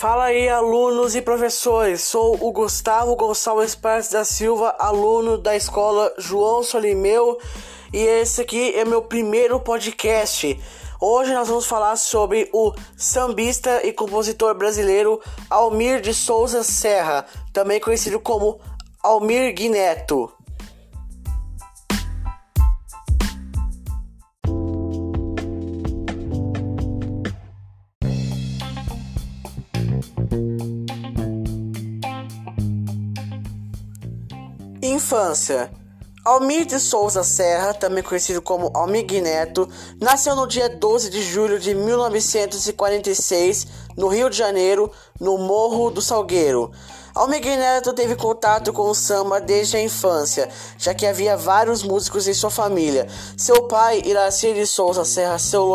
Fala aí, alunos e professores. Sou o Gustavo Gonçalves Pérez da Silva, aluno da escola João Solimeu, e esse aqui é meu primeiro podcast. Hoje nós vamos falar sobre o sambista e compositor brasileiro Almir de Souza Serra, também conhecido como Almir Guineto. Infância. Almir de Souza Serra, também conhecido como Almir Neto, nasceu no dia 12 de julho de 1946, no Rio de Janeiro, no Morro do Salgueiro. Almir Neto teve contato com o samba desde a infância, já que havia vários músicos em sua família. Seu pai, Iracir de Souza Serra Seu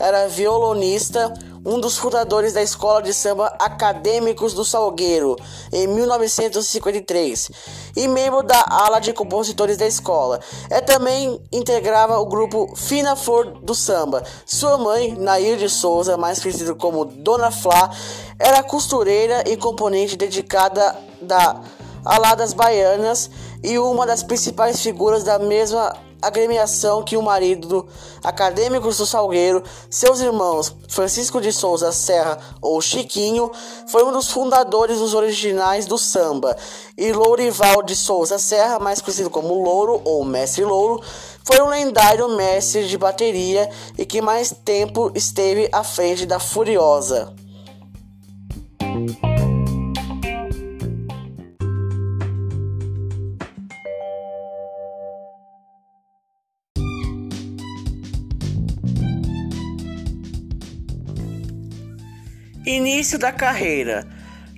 era violonista, um dos fundadores da Escola de Samba Acadêmicos do Salgueiro, em 1953, e membro da ala de compositores da escola. É também integrava o grupo Fina Flor do Samba. Sua mãe, Nair de Souza, mais conhecida como Dona Flá, era costureira e componente dedicada da Aladas Baianas e uma das principais figuras da mesma agremiação que o marido do Acadêmicos do Salgueiro, seus irmãos Francisco de Souza Serra ou Chiquinho, foi um dos fundadores dos originais do samba, e Lourival de Souza Serra, mais conhecido como Louro ou Mestre Louro, foi um lendário mestre de bateria e que mais tempo esteve à frente da Furiosa. Início da carreira.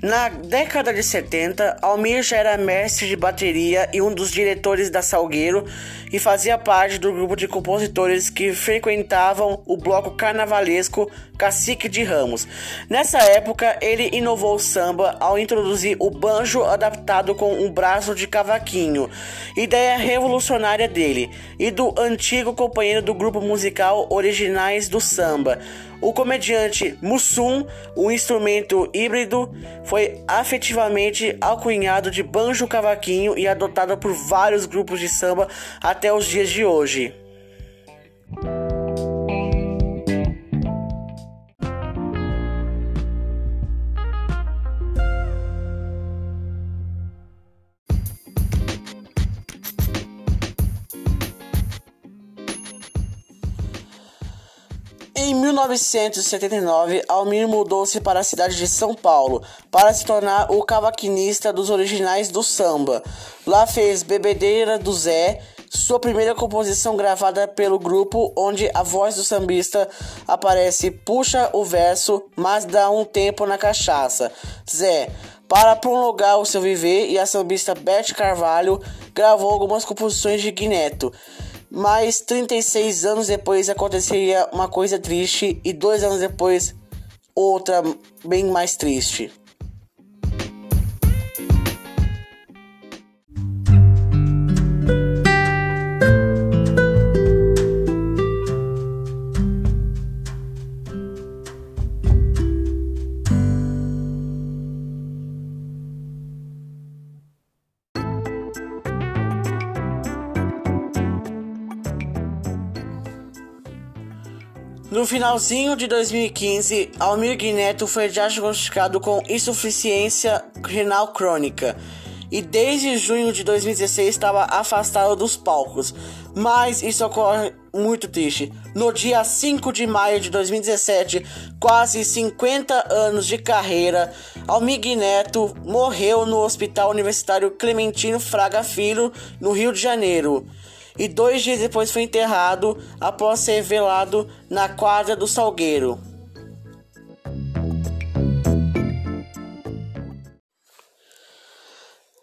Na década de 70, Almir já era mestre de bateria e um dos diretores da Salgueiro e fazia parte do grupo de compositores que frequentavam o bloco carnavalesco Cacique de Ramos. Nessa época, ele inovou o samba ao introduzir o banjo adaptado com um braço de cavaquinho, ideia revolucionária dele e do antigo companheiro do grupo musical Originais do Samba. O comediante Mussum, um instrumento híbrido, foi afetivamente alcunhado de banjo cavaquinho e adotado por vários grupos de samba até os dias de hoje. Em 1979, Almir mudou-se para a cidade de São Paulo para se tornar o cavaquinista dos originais do samba. Lá fez Bebedeira do Zé, sua primeira composição gravada pelo grupo, onde a voz do sambista aparece puxa o verso, mas dá um tempo na cachaça. Zé, para prolongar o seu viver, e a sambista Beth Carvalho gravou algumas composições de Guineto. Mas 36 anos depois aconteceria uma coisa triste e dois anos depois outra bem mais triste. No finalzinho de 2015, Almir Neto foi diagnosticado com insuficiência renal crônica e desde junho de 2016 estava afastado dos palcos. Mas isso ocorre muito triste. No dia 5 de maio de 2017, quase 50 anos de carreira, Almir Neto morreu no Hospital Universitário Clementino Fraga Filho, no Rio de Janeiro e dois dias depois foi enterrado após ser velado na quadra do Salgueiro.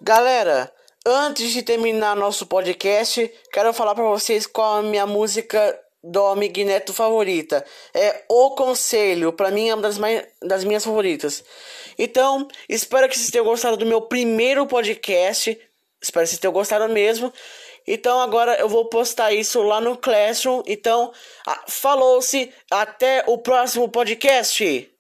Galera, antes de terminar nosso podcast, quero falar para vocês qual a minha música do Amig Neto favorita. É O Conselho, para mim é uma das, mais, das minhas favoritas. Então, espero que vocês tenham gostado do meu primeiro podcast. Espero que vocês tenham gostado mesmo. Então agora eu vou postar isso lá no Classroom. Então, falou-se. Até o próximo podcast.